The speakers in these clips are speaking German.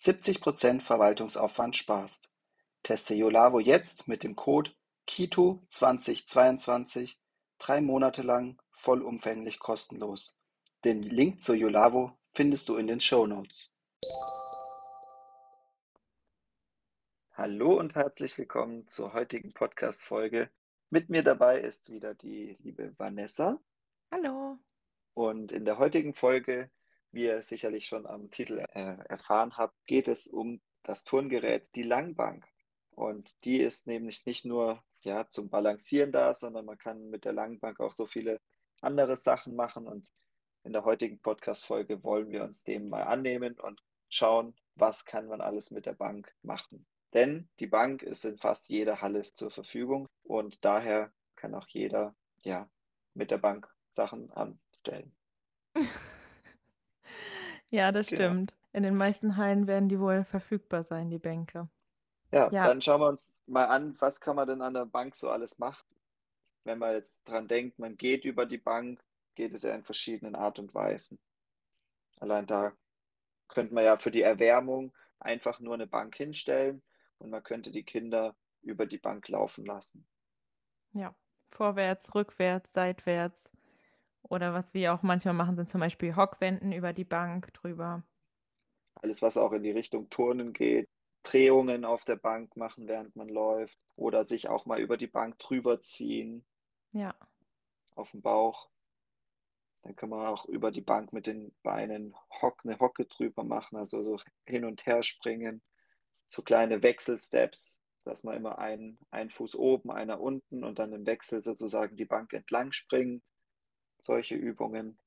70% Verwaltungsaufwand sparst. Teste Yolavo jetzt mit dem Code KITO2022 drei Monate lang vollumfänglich kostenlos. Den Link zu Yolavo findest du in den Show Notes. Hallo und herzlich willkommen zur heutigen Podcast-Folge mit mir dabei ist wieder die liebe Vanessa. Hallo. Und in der heutigen Folge, wie ihr sicherlich schon am Titel äh, erfahren habt, geht es um das Turngerät, die Langbank. Und die ist nämlich nicht nur ja, zum Balancieren da, sondern man kann mit der Langbank auch so viele andere Sachen machen. Und in der heutigen Podcast-Folge wollen wir uns dem mal annehmen und schauen, was kann man alles mit der Bank machen. Denn die Bank ist in fast jeder Halle zur Verfügung und daher kann auch jeder ja, mit der Bank Sachen anstellen. ja, das genau. stimmt. In den meisten Hallen werden die wohl verfügbar sein, die Bänke. Ja, ja, dann schauen wir uns mal an, was kann man denn an der Bank so alles machen. Wenn man jetzt dran denkt, man geht über die Bank, geht es ja in verschiedenen Art und Weisen. Allein da könnte man ja für die Erwärmung einfach nur eine Bank hinstellen und man könnte die Kinder über die Bank laufen lassen. Ja, vorwärts, rückwärts, seitwärts. Oder was wir auch manchmal machen, sind zum Beispiel Hockwenden über die Bank drüber. Alles, was auch in die Richtung Turnen geht. Drehungen auf der Bank machen, während man läuft. Oder sich auch mal über die Bank drüber ziehen. Ja. Auf dem Bauch. Dann kann man auch über die Bank mit den Beinen Hock, eine Hocke drüber machen, also so hin und her springen so kleine Wechselsteps, dass man immer einen, einen Fuß oben, einer unten und dann im Wechsel sozusagen die Bank entlang springen. Solche Übungen.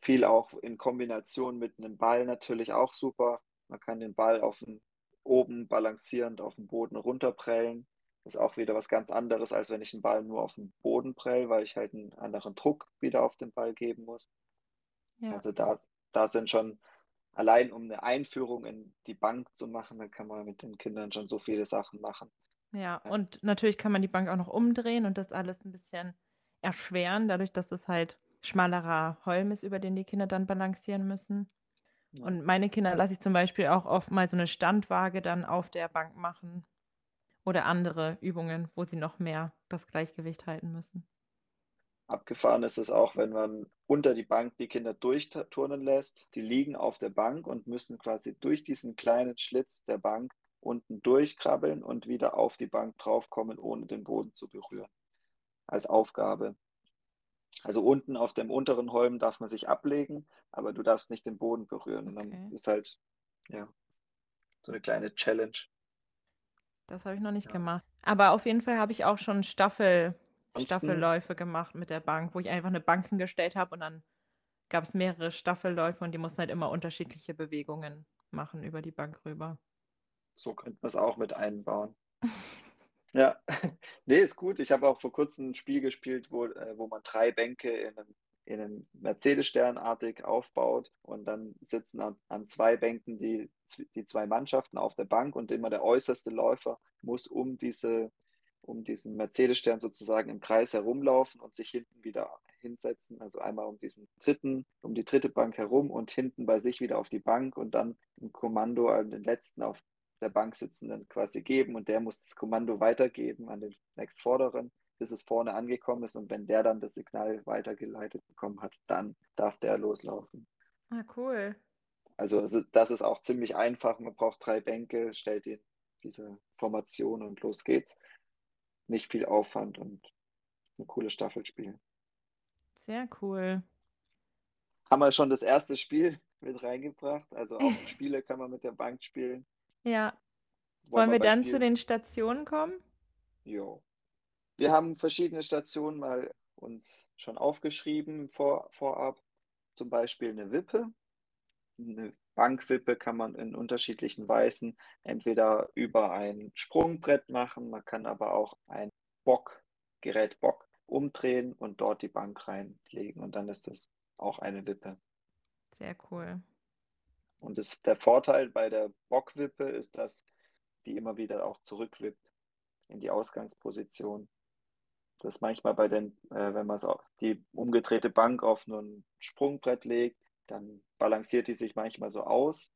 Viel auch in Kombination mit einem Ball natürlich auch super. Man kann den Ball auf den, oben balancierend auf den Boden runterprellen. Das ist auch wieder was ganz anderes, als wenn ich den Ball nur auf den Boden prell, weil ich halt einen anderen Druck wieder auf den Ball geben muss. Ja. Also da, da sind schon allein um eine Einführung in die Bank zu machen, dann kann man mit den Kindern schon so viele Sachen machen. Ja, und natürlich kann man die Bank auch noch umdrehen und das alles ein bisschen erschweren, dadurch, dass es halt schmalerer Holm ist, über den die Kinder dann balancieren müssen. Ja. Und meine Kinder lasse ich zum Beispiel auch oft mal so eine Standwaage dann auf der Bank machen oder andere Übungen, wo sie noch mehr das Gleichgewicht halten müssen. Abgefahren ist es auch, wenn man unter die Bank die Kinder durchturnen lässt. Die liegen auf der Bank und müssen quasi durch diesen kleinen Schlitz der Bank unten durchkrabbeln und wieder auf die Bank draufkommen, ohne den Boden zu berühren. Als Aufgabe. Also unten auf dem unteren Holm darf man sich ablegen, aber du darfst nicht den Boden berühren. Und dann ist halt, ja, so eine kleine Challenge. Das habe ich noch nicht ja. gemacht. Aber auf jeden Fall habe ich auch schon Staffel Staffelläufe gemacht mit der Bank, wo ich einfach eine Bank hingestellt habe und dann gab es mehrere Staffelläufe und die mussten halt immer unterschiedliche Bewegungen machen über die Bank rüber. So könnte man es auch mit einbauen. ja, nee, ist gut. Ich habe auch vor kurzem ein Spiel gespielt, wo, äh, wo man drei Bänke in einem, in einem Mercedes-Sternartig aufbaut und dann sitzen an, an zwei Bänken die, die zwei Mannschaften auf der Bank und immer der äußerste Läufer muss um diese um diesen Mercedes-Stern sozusagen im Kreis herumlaufen und sich hinten wieder hinsetzen. Also einmal um diesen dritten, um die dritte Bank herum und hinten bei sich wieder auf die Bank und dann ein Kommando an den letzten auf der Bank sitzenden quasi geben und der muss das Kommando weitergeben an den nächstvorderen, bis es vorne angekommen ist und wenn der dann das Signal weitergeleitet bekommen hat, dann darf der loslaufen. Ah, cool. Also, also das ist auch ziemlich einfach. Man braucht drei Bänke, stellt die, diese Formation und los geht's nicht viel Aufwand und eine coole Staffel spielen. Sehr cool. Haben wir schon das erste Spiel mit reingebracht? Also auch Spiele kann man mit der Bank spielen. Ja. Wollen, Wollen wir dann Spielen? zu den Stationen kommen? Jo. Wir haben verschiedene Stationen mal uns schon aufgeschrieben vor, vorab. Zum Beispiel eine Wippe. Eine, Bankwippe kann man in unterschiedlichen Weisen entweder über ein Sprungbrett machen, man kann aber auch ein Bock, Gerät Bock umdrehen und dort die Bank reinlegen und dann ist das auch eine Wippe. Sehr cool. Und das, der Vorteil bei der Bockwippe ist, dass die immer wieder auch zurückwippt in die Ausgangsposition. Das manchmal bei den, äh, wenn man die umgedrehte Bank auf ein Sprungbrett legt, dann balanciert die sich manchmal so aus.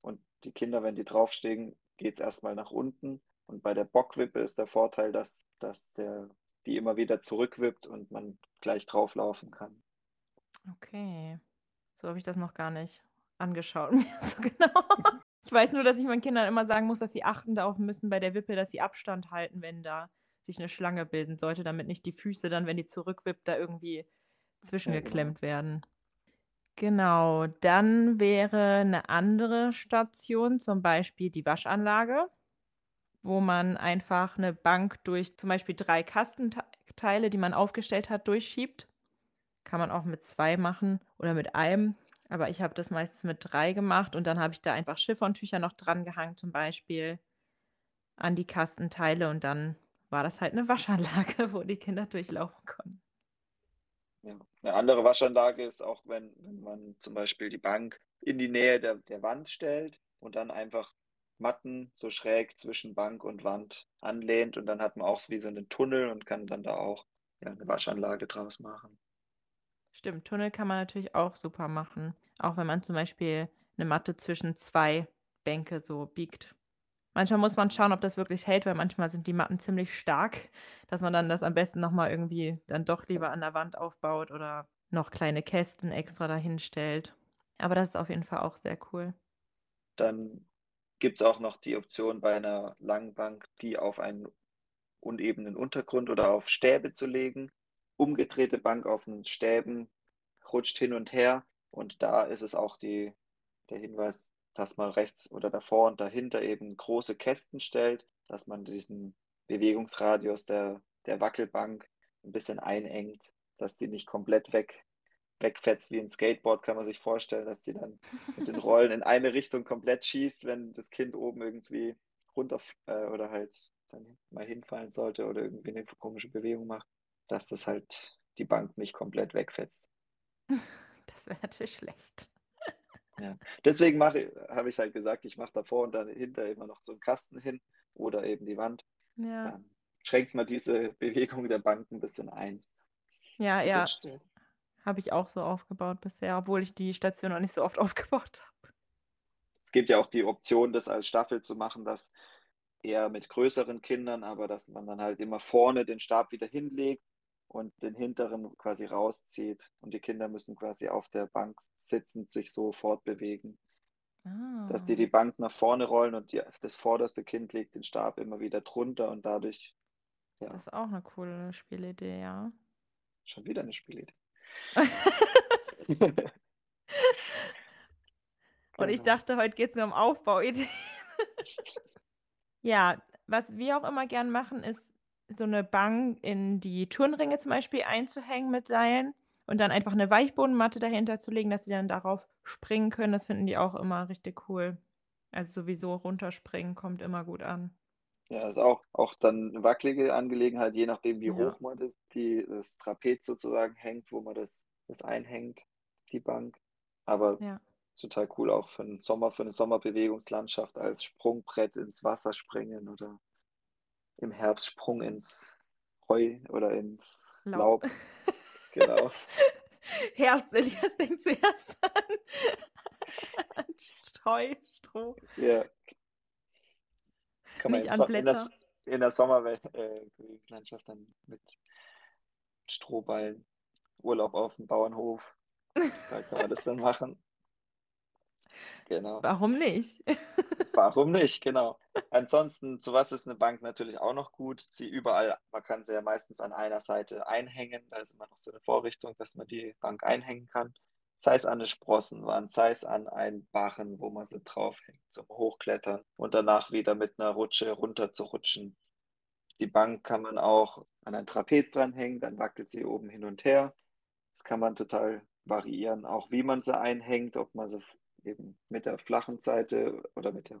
Und die Kinder, wenn die draufstehen, geht es erstmal nach unten. Und bei der Bockwippe ist der Vorteil, dass, dass der, die immer wieder zurückwippt und man gleich drauflaufen kann. Okay. So habe ich das noch gar nicht angeschaut mir so genau. Ich weiß nur, dass ich meinen Kindern immer sagen muss, dass sie achten darauf müssen bei der Wippe, dass sie Abstand halten, wenn da sich eine Schlange bilden sollte, damit nicht die Füße dann, wenn die zurückwippt, da irgendwie zwischengeklemmt genau. werden. Genau, dann wäre eine andere Station, zum Beispiel die Waschanlage, wo man einfach eine Bank durch zum Beispiel drei Kastenteile, die man aufgestellt hat, durchschiebt. Kann man auch mit zwei machen oder mit einem. Aber ich habe das meistens mit drei gemacht und dann habe ich da einfach Chiffontücher noch dran gehangen, zum Beispiel an die Kastenteile und dann war das halt eine Waschanlage, wo die Kinder durchlaufen konnten. Ja. Eine andere Waschanlage ist auch, wenn, wenn man zum Beispiel die Bank in die Nähe der, der Wand stellt und dann einfach Matten so schräg zwischen Bank und Wand anlehnt und dann hat man auch wie so einen Tunnel und kann dann da auch ja, eine Waschanlage draus machen. Stimmt, Tunnel kann man natürlich auch super machen. Auch wenn man zum Beispiel eine Matte zwischen zwei Bänke so biegt. Manchmal muss man schauen, ob das wirklich hält, weil manchmal sind die Matten ziemlich stark, dass man dann das am besten nochmal irgendwie dann doch lieber an der Wand aufbaut oder noch kleine Kästen extra dahin stellt. Aber das ist auf jeden Fall auch sehr cool. Dann gibt es auch noch die Option bei einer Langbank, die auf einen unebenen Untergrund oder auf Stäbe zu legen umgedrehte Bank auf den Stäben, rutscht hin und her. Und da ist es auch die, der Hinweis, dass man rechts oder davor und dahinter eben große Kästen stellt, dass man diesen Bewegungsradius der, der Wackelbank ein bisschen einengt, dass die nicht komplett weg, wegfetzt wie ein Skateboard, kann man sich vorstellen, dass die dann mit den Rollen in eine Richtung komplett schießt, wenn das Kind oben irgendwie runter äh, oder halt dann mal hinfallen sollte oder irgendwie eine komische Bewegung macht dass das halt die Bank nicht komplett wegfetzt. Das wäre natürlich schlecht. Ja. Deswegen habe ich halt gesagt, ich mache davor und dahinter immer noch so einen Kasten hin oder eben die Wand. Ja. Dann schränkt man diese Bewegung der Bank ein bisschen ein. Ja, ja. Habe ich auch so aufgebaut bisher, obwohl ich die Station noch nicht so oft aufgebaut habe. Es gibt ja auch die Option, das als Staffel zu machen, dass eher mit größeren Kindern, aber dass man dann halt immer vorne den Stab wieder hinlegt und den hinteren quasi rauszieht und die Kinder müssen quasi auf der Bank sitzend sich so fortbewegen. Ah. Dass die die Bank nach vorne rollen und die, das vorderste Kind legt den Stab immer wieder drunter und dadurch. Ja. Das ist auch eine coole Spielidee, ja. Schon wieder eine Spielidee. und ich genau. dachte, heute geht es nur um Aufbauideen. ja, was wir auch immer gern machen, ist so eine Bank in die Turnringe zum Beispiel einzuhängen mit Seilen und dann einfach eine Weichbodenmatte dahinter zu legen, dass sie dann darauf springen können. Das finden die auch immer richtig cool. Also sowieso runterspringen kommt immer gut an. Ja, ist auch, auch dann eine wackelige Angelegenheit, je nachdem, wie ja. hoch man das, die, das Trapez sozusagen hängt, wo man das, das einhängt, die Bank. Aber ja. total cool auch für den Sommer, für eine Sommerbewegungslandschaft als Sprungbrett ins Wasser springen oder im Herbst Sprung ins Heu oder ins Laub. Laub. Genau. Herbst, Elias denkt zuerst an, an Heu, Stroh. Ja. Kann man Nicht in, so in, der, in der Sommerlandschaft äh, dann mit Strohballen Urlaub auf dem Bauernhof. Da kann man das dann machen. Genau. Warum nicht? Warum nicht, genau. Ansonsten, zu was ist eine Bank natürlich auch noch gut? Sie überall, man kann sie ja meistens an einer Seite einhängen. Da ist immer noch so eine Vorrichtung, dass man die Bank einhängen kann. Sei es an eine Sprossenwand, sei es an einen Barren, wo man sie draufhängt zum Hochklettern und danach wieder mit einer Rutsche runter zu rutschen. Die Bank kann man auch an ein Trapez dranhängen, dann wackelt sie oben hin und her. Das kann man total variieren, auch wie man sie einhängt, ob man sie eben mit der flachen Seite oder mit der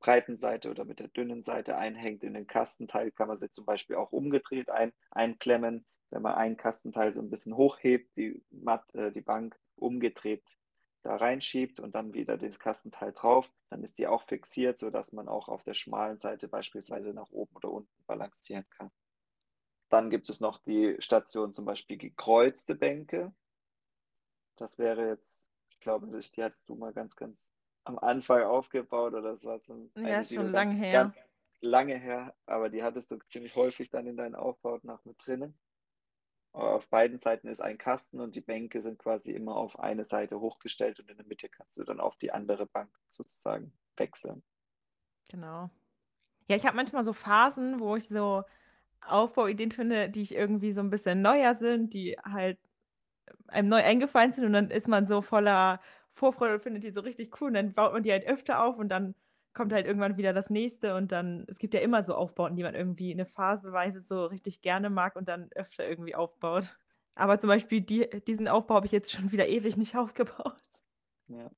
breiten Seite oder mit der dünnen Seite einhängt in den Kastenteil, kann man sie zum Beispiel auch umgedreht ein, einklemmen. Wenn man einen Kastenteil so ein bisschen hochhebt, die, Mat, äh, die Bank umgedreht da reinschiebt und dann wieder das Kastenteil drauf, dann ist die auch fixiert, sodass man auch auf der schmalen Seite beispielsweise nach oben oder unten balancieren kann. Dann gibt es noch die Station zum Beispiel gekreuzte Bänke. Das wäre jetzt, ich glaube, die hattest du mal ganz, ganz am Anfang aufgebaut oder das war so ja, schon lange her. lange her, aber die hattest du ziemlich häufig dann in deinen Aufbauten auch mit drinnen. Auf beiden Seiten ist ein Kasten und die Bänke sind quasi immer auf eine Seite hochgestellt und in der Mitte kannst du dann auf die andere Bank sozusagen wechseln. Genau. Ja, ich habe manchmal so Phasen, wo ich so Aufbauideen finde, die ich irgendwie so ein bisschen neuer sind, die halt einem neu eingefallen sind und dann ist man so voller Vorfreude und findet die so richtig cool und dann baut man die halt öfter auf und dann kommt halt irgendwann wieder das nächste und dann, es gibt ja immer so Aufbauten, die man irgendwie eine Phaseweise so richtig gerne mag und dann öfter irgendwie aufbaut. Aber zum Beispiel die, diesen Aufbau habe ich jetzt schon wieder ewig nicht aufgebaut. Ja.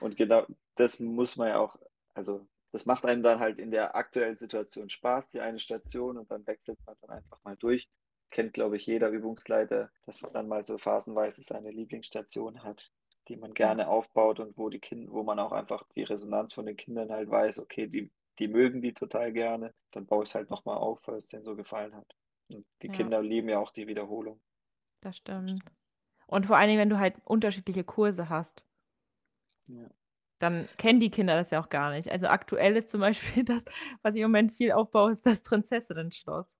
Und genau das muss man ja auch, also das macht einem dann halt in der aktuellen Situation Spaß, die eine Station und dann wechselt man dann einfach mal durch. Kennt, glaube ich, jeder Übungsleiter, dass man dann mal so phasenweise seine Lieblingsstation hat die man gerne aufbaut und wo die Kinder, wo man auch einfach die Resonanz von den Kindern halt weiß, okay, die, die mögen die total gerne, dann baue ich es halt nochmal auf, weil es denen so gefallen hat. Und die ja. Kinder lieben ja auch die Wiederholung. Das stimmt. Und vor allen Dingen, wenn du halt unterschiedliche Kurse hast. Ja. Dann kennen die Kinder das ja auch gar nicht. Also aktuell ist zum Beispiel das, was ich im Moment viel aufbaue, ist das Prinzessinnen-Schloss.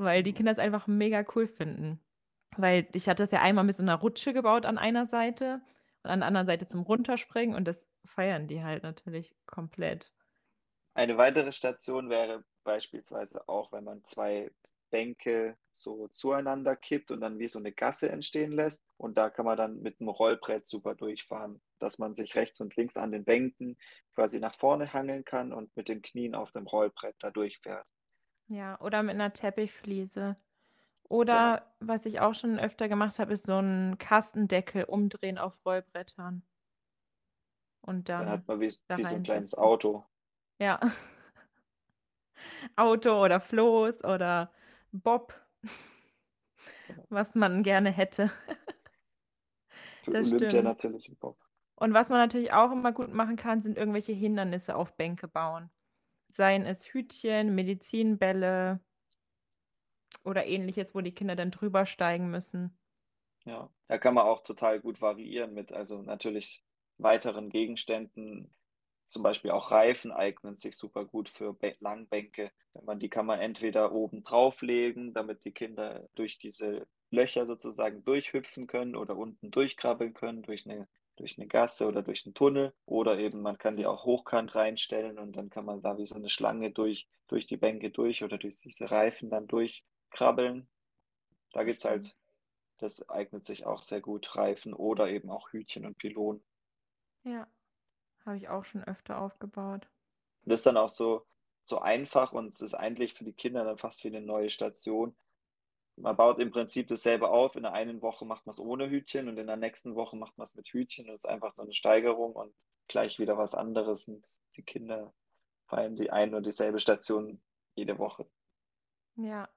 Weil die Kinder es einfach mega cool finden. Weil ich hatte es ja einmal mit so einer Rutsche gebaut an einer Seite und an der anderen Seite zum Runterspringen und das feiern die halt natürlich komplett. Eine weitere Station wäre beispielsweise auch, wenn man zwei Bänke so zueinander kippt und dann wie so eine Gasse entstehen lässt. Und da kann man dann mit dem Rollbrett super durchfahren, dass man sich rechts und links an den Bänken quasi nach vorne hangeln kann und mit den Knien auf dem Rollbrett da durchfährt. Ja, oder mit einer Teppichfliese. Oder genau. was ich auch schon öfter gemacht habe, ist so ein Kastendeckel umdrehen auf Rollbrettern. Und dann, dann hat man wie, wie so ein kleines Auto. Ja. Auto oder Floß oder Bob, genau. was man gerne hätte. Für das Olympia stimmt. natürlich ein Bob. Und was man natürlich auch immer gut machen kann, sind irgendwelche Hindernisse auf Bänke bauen. Seien es Hütchen, Medizinbälle, oder ähnliches, wo die Kinder dann drüber steigen müssen. Ja, da kann man auch total gut variieren mit, also natürlich weiteren Gegenständen. Zum Beispiel auch Reifen eignen sich super gut für Langbänke. Die kann man entweder oben drauflegen, damit die Kinder durch diese Löcher sozusagen durchhüpfen können oder unten durchkrabbeln können durch eine durch eine Gasse oder durch einen Tunnel oder eben man kann die auch hochkant reinstellen und dann kann man da wie so eine Schlange durch, durch die Bänke durch oder durch diese Reifen dann durch krabbeln. Da gibt es halt, das eignet sich auch sehr gut, Reifen oder eben auch Hütchen und Pylonen. Ja, habe ich auch schon öfter aufgebaut. Und das ist dann auch so, so einfach und es ist eigentlich für die Kinder dann fast wie eine neue Station. Man baut im Prinzip dasselbe auf. In der einen Woche macht man es ohne Hütchen und in der nächsten Woche macht man es mit Hütchen. Und es ist einfach so eine Steigerung und gleich wieder was anderes. Und die Kinder feiern die eine und dieselbe Station jede Woche. Ja,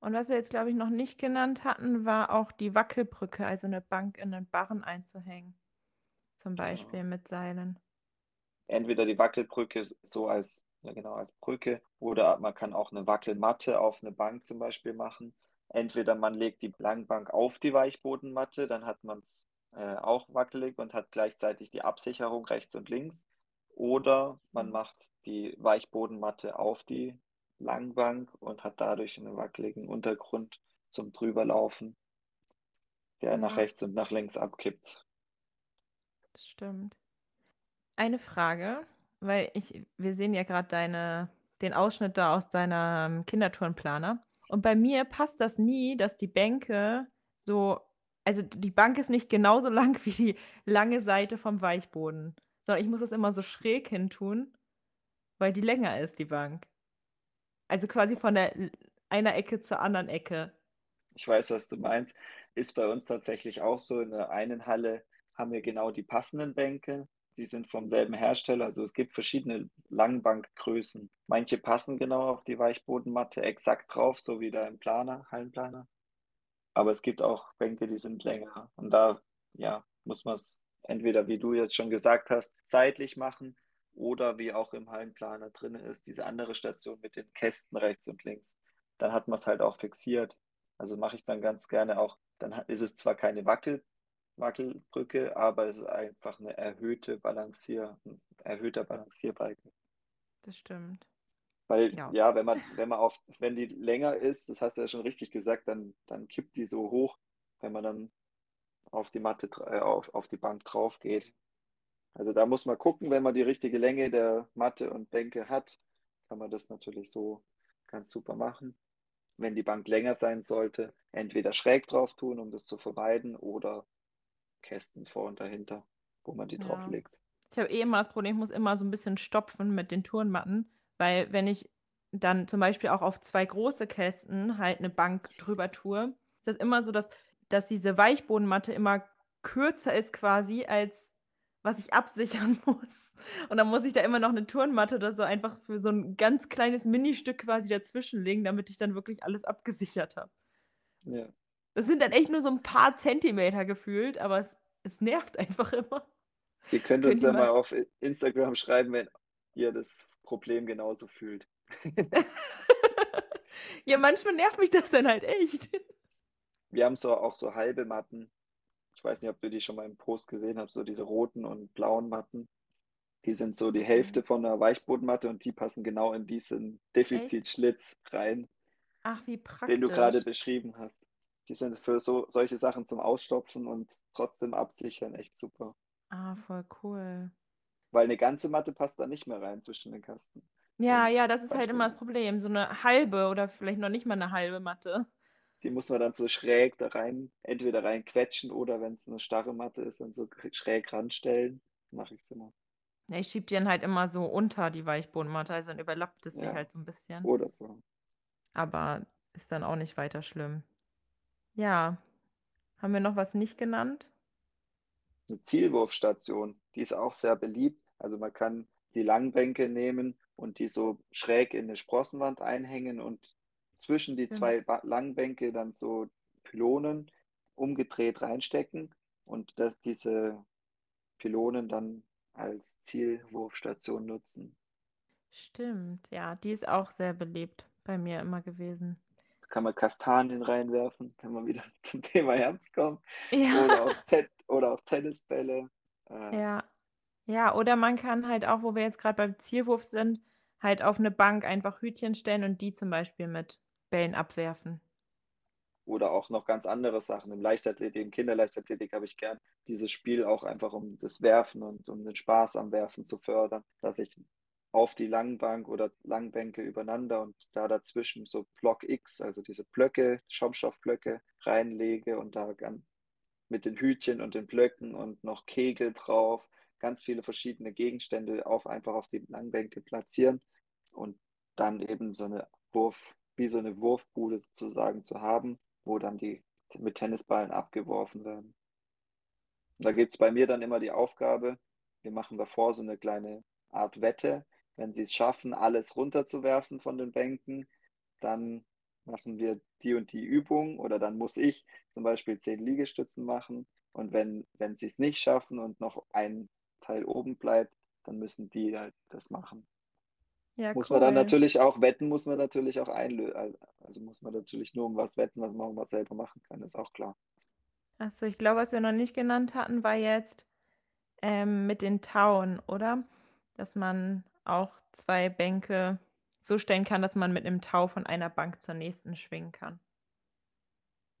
und was wir jetzt, glaube ich, noch nicht genannt hatten, war auch die Wackelbrücke, also eine Bank in einen Barren einzuhängen. Zum Beispiel ja. mit Seilen. Entweder die Wackelbrücke so als, ja genau, als Brücke oder man kann auch eine Wackelmatte auf eine Bank zum Beispiel machen. Entweder man legt die Langbank auf die Weichbodenmatte, dann hat man es äh, auch wackelig und hat gleichzeitig die Absicherung rechts und links. Oder man mhm. macht die Weichbodenmatte auf die Langbank und hat dadurch einen wackeligen Untergrund zum Drüberlaufen, der ja. nach rechts und nach links abkippt. Das stimmt. Eine Frage, weil ich, wir sehen ja gerade deine, den Ausschnitt da aus deinem Kindertourenplaner. Und bei mir passt das nie, dass die Bänke so, also die Bank ist nicht genauso lang wie die lange Seite vom Weichboden, sondern ich muss das immer so schräg hin tun, weil die länger ist, die Bank. Also quasi von der einer Ecke zur anderen Ecke. Ich weiß, was du meinst. Ist bei uns tatsächlich auch so. In der einen Halle haben wir genau die passenden Bänke. Die sind vom selben Hersteller. Also es gibt verschiedene Langbankgrößen. Manche passen genau auf die Weichbodenmatte exakt drauf, so wie da im Planer, Hallenplaner. Aber es gibt auch Bänke, die sind länger. Und da ja, muss man es entweder, wie du jetzt schon gesagt hast, zeitlich machen oder wie auch im Hallenplaner drin ist, diese andere Station mit den Kästen rechts und links. Dann hat man es halt auch fixiert. Also mache ich dann ganz gerne auch, dann ist es zwar keine Wackel, Wackelbrücke, aber es ist einfach eine erhöhte Balancier, ein erhöhter Balancierbalken. Das stimmt. Weil, ja, ja wenn man, wenn man auf, wenn die länger ist, das hast du ja schon richtig gesagt, dann, dann kippt die so hoch, wenn man dann auf die Matte, äh, auf, auf die Bank drauf geht. Also da muss man gucken, wenn man die richtige Länge der Matte und Bänke hat, kann man das natürlich so ganz super machen. Wenn die Bank länger sein sollte, entweder schräg drauf tun, um das zu vermeiden, oder Kästen vor und dahinter, wo man die ja. drauf legt. Ich habe eh immer das Problem, ich muss immer so ein bisschen stopfen mit den Turnmatten, weil wenn ich dann zum Beispiel auch auf zwei große Kästen halt eine Bank drüber tue, ist das immer so, dass, dass diese Weichbodenmatte immer kürzer ist quasi als was ich absichern muss. Und dann muss ich da immer noch eine Turnmatte oder so einfach für so ein ganz kleines Ministück quasi dazwischenlegen, damit ich dann wirklich alles abgesichert habe. Ja. Das sind dann echt nur so ein paar Zentimeter gefühlt, aber es, es nervt einfach immer. Ihr könnt, könnt uns ja mal auf Instagram schreiben, wenn ihr das Problem genauso fühlt. ja, manchmal nervt mich das dann halt echt. Wir haben so auch so halbe Matten, ich weiß nicht, ob du die schon mal im Post gesehen hast, so diese roten und blauen Matten. Die sind so die Hälfte von einer Weichbodenmatte und die passen genau in diesen Defizitschlitz rein. Ach, wie praktisch. Den du gerade beschrieben hast. Die sind für so solche Sachen zum Ausstopfen und trotzdem absichern echt super. Ah, voll cool. Weil eine ganze Matte passt da nicht mehr rein zwischen den Kasten. Ja, und ja, das ist halt immer das Problem. So eine halbe oder vielleicht noch nicht mal eine halbe Matte. Die muss man dann so schräg da rein, entweder rein quetschen oder wenn es eine starre Matte ist, dann so schräg ranstellen. Mache ich es immer. Ja, ich schiebe die dann halt immer so unter die Weichbodenmatte, also dann überlappt es sich halt so ein bisschen. Oder so. Aber ist dann auch nicht weiter schlimm. Ja. Haben wir noch was nicht genannt? Eine Zielwurfstation, die ist auch sehr beliebt. Also man kann die Langbänke nehmen und die so schräg in eine Sprossenwand einhängen und zwischen die zwei ja. Langbänke dann so Pylonen umgedreht reinstecken und dass diese Pylonen dann als Zielwurfstation nutzen. Stimmt, ja, die ist auch sehr beliebt bei mir immer gewesen. Kann man Kastanien reinwerfen, kann man wieder zum Thema Herbst kommen. Ja. Oder, auch oder auch Tennisbälle. Äh, ja. Ja, oder man kann halt auch, wo wir jetzt gerade beim Zielwurf sind, halt auf eine Bank einfach Hütchen stellen und die zum Beispiel mit Bällen abwerfen. Oder auch noch ganz andere Sachen. Im Leichtathletik, im Kinderleichtathletik habe ich gern dieses Spiel auch einfach um das Werfen und um den Spaß am Werfen zu fördern, dass ich auf die Langbank oder Langbänke übereinander und da dazwischen so Block X, also diese Blöcke, Schaumstoffblöcke reinlege und da mit den Hütchen und den Blöcken und noch Kegel drauf, ganz viele verschiedene Gegenstände auf einfach auf die Langbänke platzieren und dann eben so eine Wurf, wie so eine Wurfbude sozusagen zu haben, wo dann die mit Tennisballen abgeworfen werden. Da gibt es bei mir dann immer die Aufgabe, wir machen davor so eine kleine Art Wette. Wenn sie es schaffen, alles runterzuwerfen von den Bänken, dann machen wir die und die Übung oder dann muss ich zum Beispiel zehn Liegestützen machen. Und wenn, wenn sie es nicht schaffen und noch ein Teil oben bleibt, dann müssen die halt das machen. Ja, muss cool. man dann natürlich auch wetten, muss man natürlich auch einlösen. Also muss man natürlich nur um was wetten, was man mal selber machen kann, ist auch klar. Achso, ich glaube, was wir noch nicht genannt hatten, war jetzt ähm, mit den Tauen, oder? Dass man auch zwei Bänke so stellen kann, dass man mit einem Tau von einer Bank zur nächsten schwingen kann.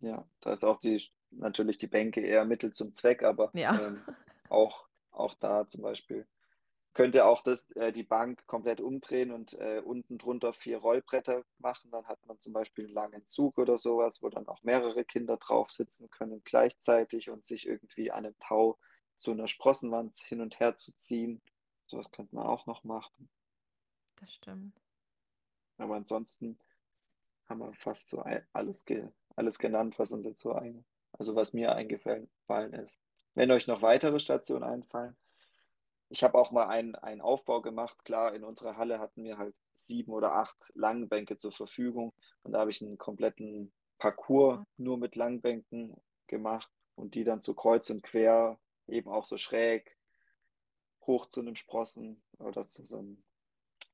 Ja, da ist auch die natürlich die Bänke eher Mittel zum Zweck, aber ja. ähm, auch, auch da zum Beispiel könnte auch das, äh, die Bank komplett umdrehen und äh, unten drunter vier Rollbretter machen. Dann hat man zum Beispiel einen langen Zug oder sowas, wo dann auch mehrere Kinder drauf sitzen können gleichzeitig und sich irgendwie an einem Tau zu einer Sprossenwand hin und her zu ziehen. Sowas könnte man auch noch machen. Das stimmt. Aber ansonsten haben wir fast so alles, ge alles genannt, was uns jetzt so ein, also was mir eingefallen ist. Wenn euch noch weitere Stationen einfallen, ich habe auch mal einen, einen Aufbau gemacht. Klar, in unserer Halle hatten wir halt sieben oder acht Langbänke zur Verfügung. Und da habe ich einen kompletten Parcours nur mit Langbänken gemacht und die dann so kreuz und quer, eben auch so schräg hoch zu einem Sprossen oder zu so einem,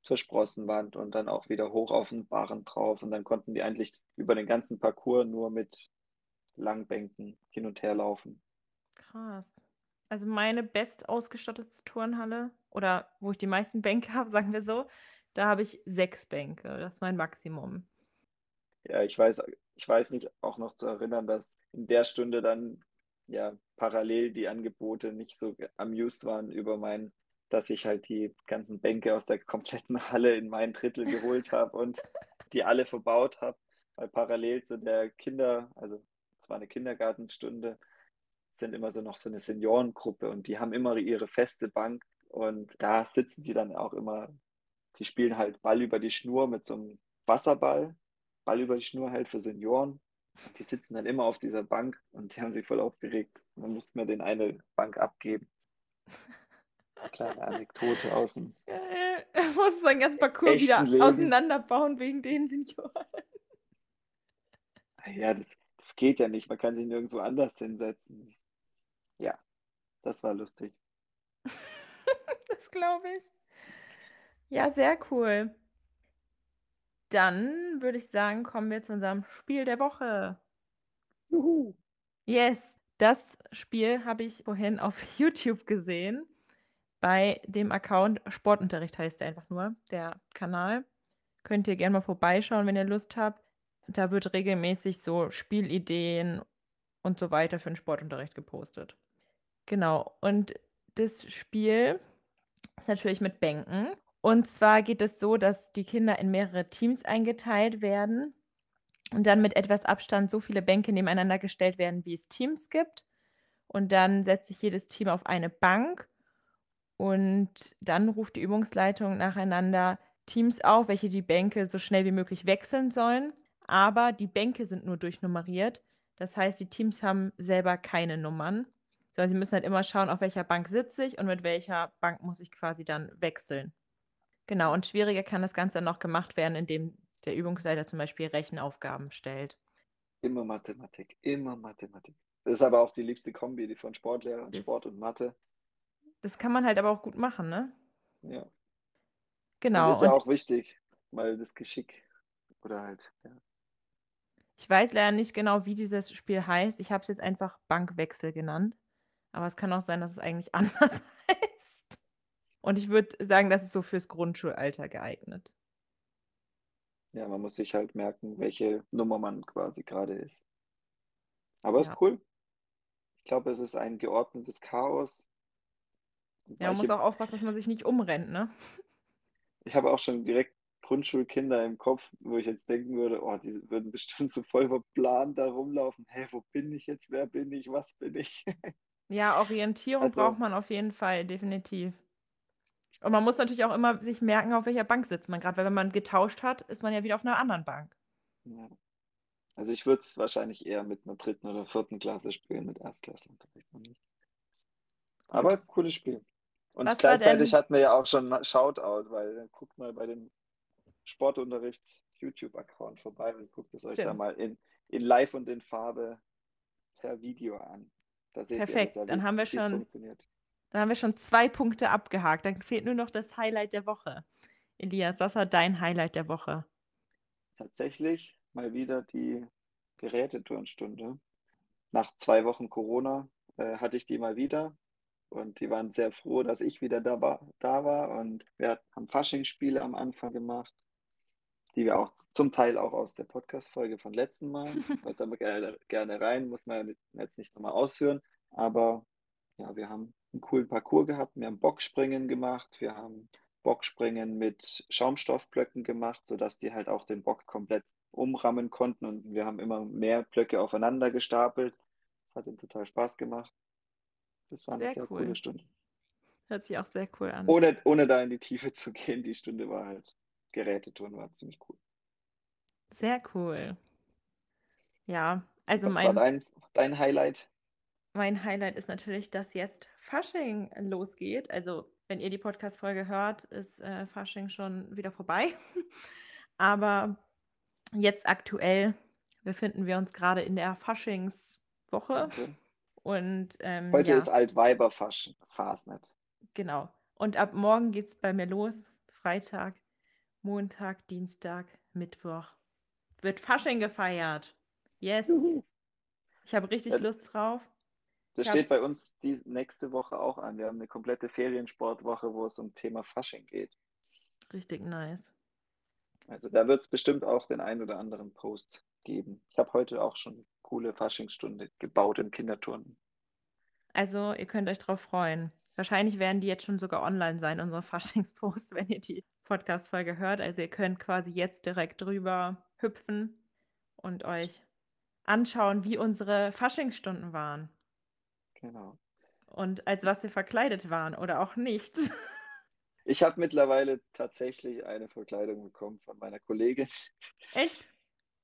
zur Sprossenwand und dann auch wieder hoch auf den Barren drauf. Und dann konnten die eigentlich über den ganzen Parcours nur mit Langbänken hin und her laufen. Krass. Also meine best ausgestattete Turnhalle oder wo ich die meisten Bänke habe, sagen wir so, da habe ich sechs Bänke. Das ist mein Maximum. Ja, ich weiß, ich weiß nicht auch noch zu erinnern, dass in der Stunde dann ja parallel die Angebote nicht so amused waren über mein, dass ich halt die ganzen Bänke aus der kompletten Halle in mein Drittel geholt habe und die alle verbaut habe, weil parallel zu der Kinder, also es war eine Kindergartenstunde, sind immer so noch so eine Seniorengruppe und die haben immer ihre feste Bank und da sitzen sie dann auch immer, sie spielen halt Ball über die Schnur mit so einem Wasserball, Ball über die Schnur halt für Senioren. Die sitzen dann immer auf dieser Bank und die haben sich voll aufgeregt. Man musste mir den eine Bank abgeben. Kleine Anekdote außen. Geil. Muss sein ganzes Parcours wieder Leben. auseinanderbauen wegen den Senioren. Ja, das, das geht ja nicht. Man kann sich nirgendwo anders hinsetzen. Ja, das war lustig. das glaube ich. Ja, sehr cool. Dann würde ich sagen, kommen wir zu unserem Spiel der Woche. Juhu. Yes, das Spiel habe ich vorhin auf YouTube gesehen. Bei dem Account Sportunterricht heißt er einfach nur, der Kanal. Könnt ihr gerne mal vorbeischauen, wenn ihr Lust habt. Da wird regelmäßig so Spielideen und so weiter für den Sportunterricht gepostet. Genau. Und das Spiel ist natürlich mit Bänken. Und zwar geht es so, dass die Kinder in mehrere Teams eingeteilt werden und dann mit etwas Abstand so viele Bänke nebeneinander gestellt werden, wie es Teams gibt. Und dann setzt sich jedes Team auf eine Bank und dann ruft die Übungsleitung nacheinander Teams auf, welche die Bänke so schnell wie möglich wechseln sollen aber die Bänke sind nur durchnummeriert. Das heißt, die Teams haben selber keine Nummern, sondern sie müssen halt immer schauen, auf welcher Bank sitze ich und mit welcher Bank muss ich quasi dann wechseln. Genau, und schwieriger kann das Ganze noch gemacht werden, indem der Übungsleiter zum Beispiel Rechenaufgaben stellt. Immer Mathematik, immer Mathematik. Das ist aber auch die liebste Kombi, die von Sportlehrer und Sport und Mathe. Das kann man halt aber auch gut machen, ne? Ja. Genau. Und das ist ja auch wichtig, weil das Geschick oder halt, ja. Ich weiß leider nicht genau, wie dieses Spiel heißt. Ich habe es jetzt einfach Bankwechsel genannt. Aber es kann auch sein, dass es eigentlich anders heißt. Und ich würde sagen, das ist so fürs Grundschulalter geeignet. Ja, man muss sich halt merken, welche Nummer man quasi gerade ist. Aber ja. ist cool. Ich glaube, es ist ein geordnetes Chaos. Ja, man muss auch aufpassen, dass man sich nicht umrennt, ne? Ich habe auch schon direkt Grundschulkinder im Kopf, wo ich jetzt denken würde, oh, die würden bestimmt so voll verplant da rumlaufen. Hä, wo bin ich jetzt? Wer bin ich? Was bin ich? ja, Orientierung also, braucht man auf jeden Fall, definitiv. Und man muss natürlich auch immer sich merken, auf welcher Bank sitzt man gerade, weil wenn man getauscht hat, ist man ja wieder auf einer anderen Bank. Ja. Also ich würde es wahrscheinlich eher mit einer dritten oder vierten Klasse spielen, mit Erstklässlern vielleicht noch nicht. Aber cooles Spiel. Und Was gleichzeitig hatten wir ja auch schon Shoutout, weil guckt mal bei dem Sportunterricht YouTube-Account vorbei und guckt es euch Stimmt. da mal in, in Live und in Farbe per Video an. Da seht Perfekt, ihr, dann haben wir schon. Dann haben wir schon zwei Punkte abgehakt. Dann fehlt nur noch das Highlight der Woche. Elias, was war dein Highlight der Woche? Tatsächlich mal wieder die Geräteturnstunde. Nach zwei Wochen Corona äh, hatte ich die mal wieder und die waren sehr froh, dass ich wieder da war. Da war. Und wir haben Faschingsspiele am Anfang gemacht die wir auch zum Teil auch aus der Podcast-Folge von letzten Mal. Hört da gerne, gerne rein, muss man jetzt nicht nochmal ausführen. Aber ja, wir haben einen coolen Parcours gehabt. Wir haben Bockspringen gemacht. Wir haben Bockspringen mit Schaumstoffblöcken gemacht, sodass die halt auch den Bock komplett umrammen konnten. Und wir haben immer mehr Blöcke aufeinander gestapelt. Das hat ihnen total Spaß gemacht. Das war eine sehr, sehr cool. coole Stunde. Hört sich auch sehr cool an. Ohne, ohne da in die Tiefe zu gehen, die Stunde war halt Gerätetouren war ziemlich cool. Sehr cool. Ja, also Was mein. war dein, dein Highlight? Mein Highlight ist natürlich, dass jetzt Fasching losgeht. Also wenn ihr die Podcast-Folge hört, ist äh, Fasching schon wieder vorbei. Aber jetzt aktuell befinden wir uns gerade in der Faschingswoche. Okay. Und ähm, heute ja. ist Altweiber-Fasnet. Genau. Und ab morgen geht es bei mir los. Freitag, Montag, Dienstag, Mittwoch. Wird Fasching gefeiert. Yes. Juhu. Ich habe richtig. Lust drauf. Das steht bei uns die nächste Woche auch an. Wir haben eine komplette Feriensportwoche, wo es um Thema Fasching geht. Richtig nice. Also da wird es bestimmt auch den einen oder anderen Post geben. Ich habe heute auch schon eine coole Faschingsstunde gebaut im Kinderturnen. Also ihr könnt euch drauf freuen. Wahrscheinlich werden die jetzt schon sogar online sein, unsere Faschingsposts, wenn ihr die Podcast-Folge hört. Also ihr könnt quasi jetzt direkt drüber hüpfen und euch anschauen, wie unsere Faschingsstunden waren. Genau. Und als was wir verkleidet waren oder auch nicht. Ich habe mittlerweile tatsächlich eine Verkleidung bekommen von meiner Kollegin. Echt?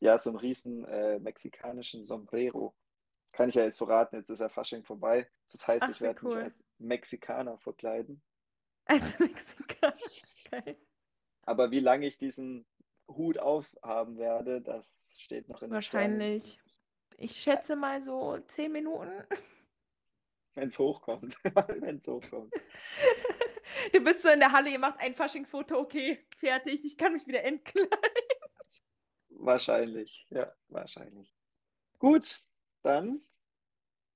Ja, so einen riesen äh, mexikanischen Sombrero. Kann ich ja jetzt verraten, jetzt ist ja Fasching vorbei. Das heißt, Ach, ich werde cool. mich als Mexikaner verkleiden. Als Mexikaner, okay. Aber wie lange ich diesen Hut aufhaben werde, das steht noch in der Wahrscheinlich. Ich schätze mal so zehn Minuten. Wenn es hochkommt. Wenn es hochkommt. Du bist so in der Halle, ihr macht ein Faschingsfoto, okay, fertig, ich kann mich wieder entkleiden. Wahrscheinlich, ja, wahrscheinlich. Gut, dann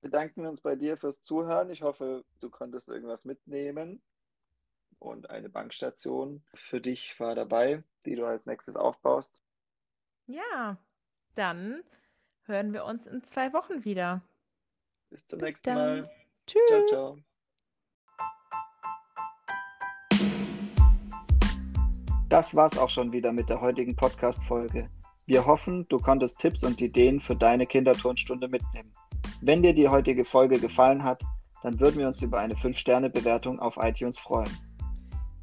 bedanken wir uns bei dir fürs Zuhören. Ich hoffe, du konntest irgendwas mitnehmen. Und eine Bankstation für dich war dabei, die du als nächstes aufbaust. Ja, dann hören wir uns in zwei Wochen wieder. Bis zum Bis nächsten dann. Mal. Tschüss. Ciao, ciao. Das war's auch schon wieder mit der heutigen Podcast-Folge. Wir hoffen, du konntest Tipps und Ideen für deine Kinderturnstunde mitnehmen. Wenn dir die heutige Folge gefallen hat, dann würden wir uns über eine 5-Sterne-Bewertung auf iTunes freuen.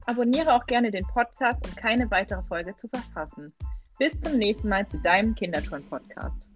Abonniere auch gerne den Podcast, um keine weitere Folge zu verpassen. Bis zum nächsten Mal zu deinem Kinderturn-Podcast.